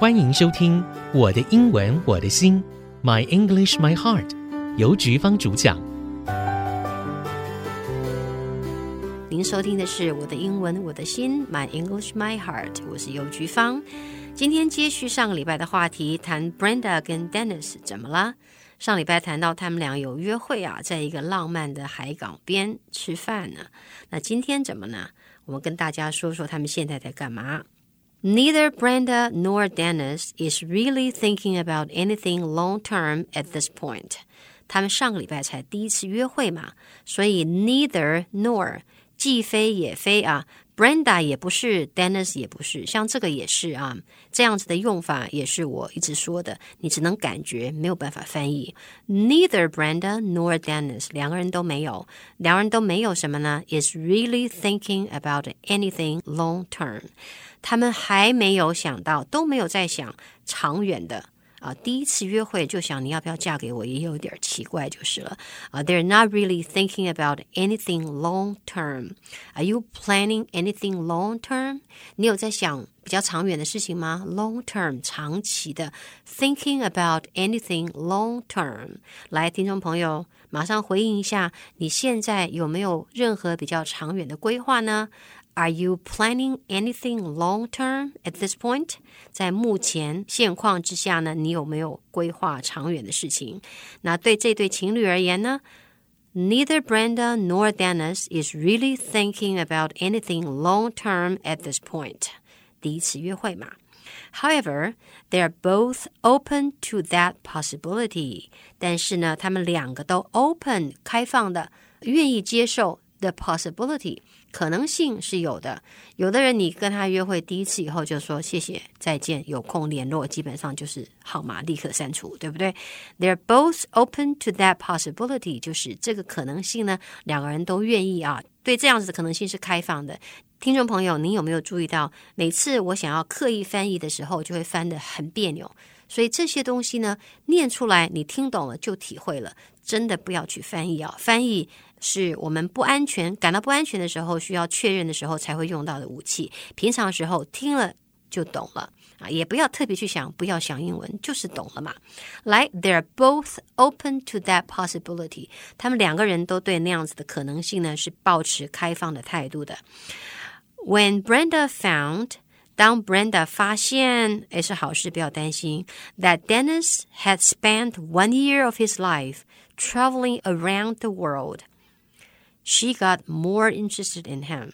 欢迎收听《我的英文我的心》，My English My Heart，由菊芳主讲。您收听的是《我的英文我的心》，My English My Heart，我是尤菊芳。今天接续上个礼拜的话题，谈 Brenda 跟 Dennis 怎么了？上礼拜谈到他们俩有约会啊，在一个浪漫的海港边吃饭呢。那今天怎么呢？我们跟大家说说他们现在在干嘛。Neither Brenda nor Dennis is really thinking about anything long term at this point。他们上个礼拜才第一次约会嘛，所以 neither nor 既非也非啊。Brenda 也不是，Dennis 也不是，像这个也是啊，这样子的用法也是我一直说的，你只能感觉，没有办法翻译。Neither Brenda nor Dennis，两个人都没有，两个人都没有什么呢？Is really thinking about anything long term，他们还没有想到，都没有在想长远的。啊，第一次约会就想你要不要嫁给我，也有点奇怪就是了。啊，They're not really thinking about anything long term. Are you planning anything long term? 你有在想比较长远的事情吗？Long term，长期的。Thinking about anything long term. 来，听众朋友，马上回应一下，你现在有没有任何比较长远的规划呢 ？Are you planning anything long term at this point？在目前现况之下呢，你有没有规划长远的事情？那对这对情侣而言呢？Neither Brenda nor Dennis is really thinking about anything long term at this point。第一次约会嘛。However, they are both open to that possibility。但是呢，他们两个都 open 开放的，愿意接受 the possibility。 可能性是有的，有的人你跟他约会第一次以后就说谢谢再见，有空联络，基本上就是号码立刻删除，对不对？They're both open to that possibility，就是这个可能性呢，两个人都愿意啊，对这样子的可能性是开放的。听众朋友，您有没有注意到，每次我想要刻意翻译的时候，就会翻得很别扭，所以这些东西呢，念出来你听懂了就体会了，真的不要去翻译啊，翻译。是我们不安全、感到不安全的时候，需要确认的时候才会用到的武器。平常时候听了就懂了啊，也不要特别去想，不要想英文，就是懂了嘛。来，they're both open to that possibility。他们两个人都对那样子的可能性呢，是抱持开放的态度的。When Brenda found，当 Brenda 发现，诶，是好事，不要担心。That Dennis had spent one year of his life traveling around the world。She got more interested in him，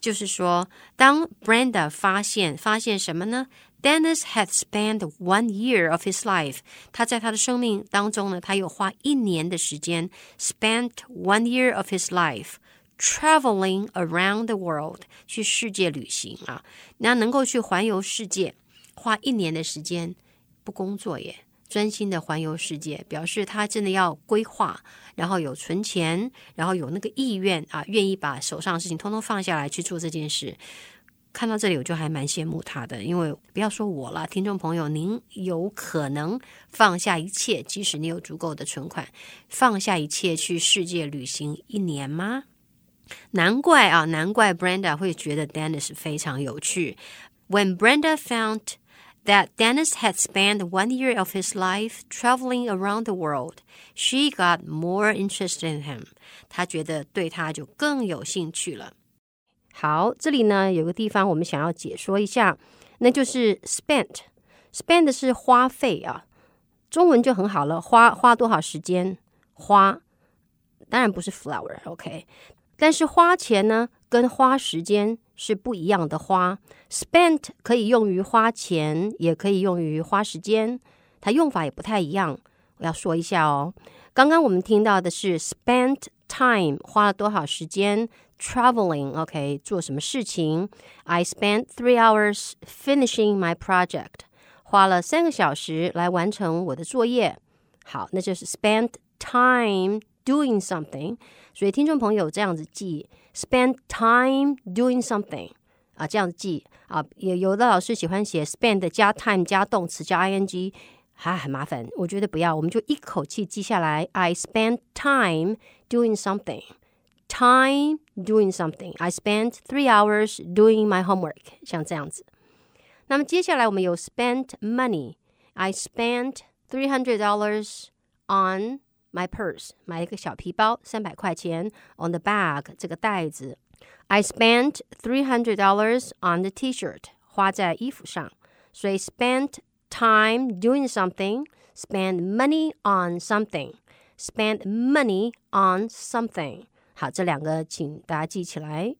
就是说，当 Brenda 发现发现什么呢？Dennis had spent one year of his life，他在他的生命当中呢，他有花一年的时间，spent one year of his life Traveling around the world，去世界旅行啊，那能够去环游世界，花一年的时间不工作耶。专心的环游世界，表示他真的要规划，然后有存钱，然后有那个意愿啊，愿意把手上的事情通通放下来去做这件事。看到这里，我就还蛮羡慕他的，因为不要说我了，听众朋友，您有可能放下一切，即使你有足够的存款，放下一切去世界旅行一年吗？难怪啊，难怪 Brenda 会觉得 Dennis 非常有趣。When Brenda found that Dennis had spent one year of his life traveling around the world, she got more interested in him. 她觉得对他就更有兴趣了。好，这里呢有个地方我们想要解说一下，那就是 spent。spend 是花费啊，中文就很好了，花花多少时间？花当然不是 flower，OK， 但是花钱呢，跟花时间。是不一样的花，spent 可以用于花钱，也可以用于花时间，它用法也不太一样。我要说一下哦，刚刚我们听到的是 spent time，花了多少时间 traveling，OK，做什么事情？I spent three hours finishing my project，花了三个小时来完成我的作业。好，那就是 spent time doing something。所以听众朋友这样子记。Spend time doing something 啊，这样记啊，也有的老师喜欢写 spend 加 time 加动词加 ing，还很麻烦。我觉得不要，我们就一口气记下来。I spend time doing something. Time doing something. I spent three hours doing my homework. 像这样子。 那么接下来我们有 spent money。I spent three hundred dollars on my purse，买一个小皮包，三百块钱。On the bag，这个袋子。I spent three hundred dollars on the T-shirt，花在衣服上。所以 spent time doing something，spend money on something，spend money on something。好，这两个请大家记起来。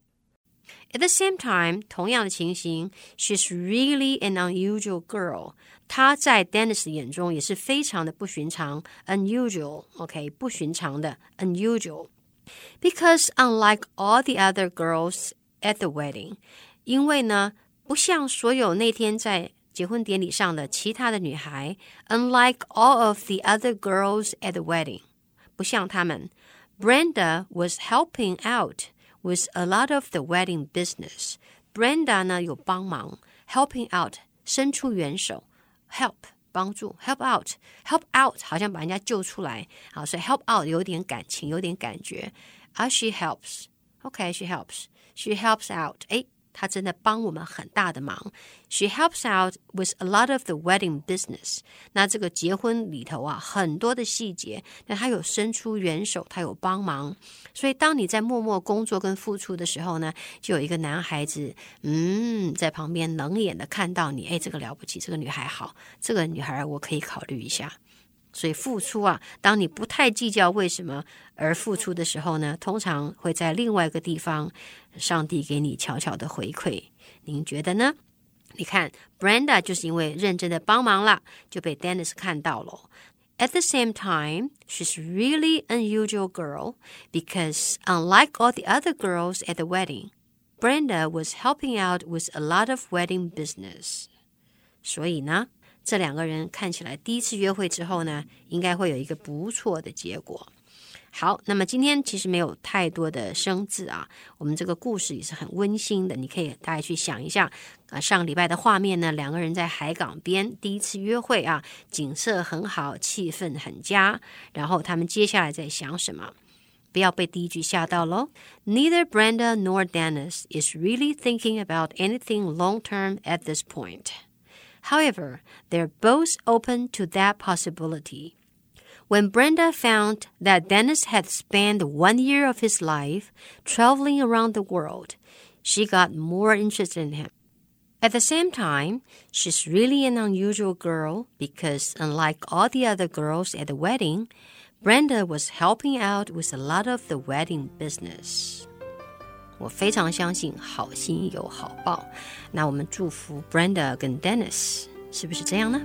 At the same time，同样的情形，she's really an unusual girl。她在 Dennis 眼中也是非常的不寻常，unusual，OK，不寻常的，unusual。Because unlike all the other girls at the wedding，因为呢，不像所有那天在结婚典礼上的其他的女孩，unlike all of the other girls at the wedding，不像她们，Brenda was helping out。 With a lot of the wedding business, Brenda 呢有帮忙，helping out 伸出援手，help 帮助，help out，help out 好像把人家救出来，好，所以 help out 有点感情，有点感觉。而 she helps，OK，she helps，she helps out，哎。 她真的帮我们很大的忙。She helps out with a lot of the wedding business。那这个结婚里头啊，很多的细节，那她有伸出援手，她有帮忙。所以当你在默默工作跟付出的时候呢，就有一个男孩子，嗯，在旁边冷眼的看到你，哎，这个了不起，这个女孩好，这个女孩我可以考虑一下。所以付出啊，当你不太计较为什么而付出的时候呢，通常会在另外一个地方，上帝给你悄悄的回馈。您觉得呢？你看，Brenda 就是因为认真的帮忙了，就被 Dennis 看到了。At the same time, she's really unusual girl because unlike all the other girls at the wedding, Brenda was helping out with a lot of wedding business. 所以呢，这两个人看起来第一次约会之后呢，应该会有一个不错的结果。好，那么今天其实没有太多的生字啊，我们这个故事也是很温馨的，你可以大家去想一下啊，上礼拜的画面呢，两个人在海港边第一次约会啊，景色很好，气氛很佳，然后他们接下来在想什么？不要被第一句吓到喽。Neither Brenda nor Dennis is really thinking about anything long term at this point. However, they're both open to that possibility. When Brenda found that Dennis had spent one year of his life traveling around the world, she got more interested in him. At the same time, she's really an unusual girl because, unlike all the other girls at the wedding, Brenda was helping out with a lot of the wedding business. 我非常相信好心有好报。那我们祝福 Brenda 跟 Dennis，是不是这样呢？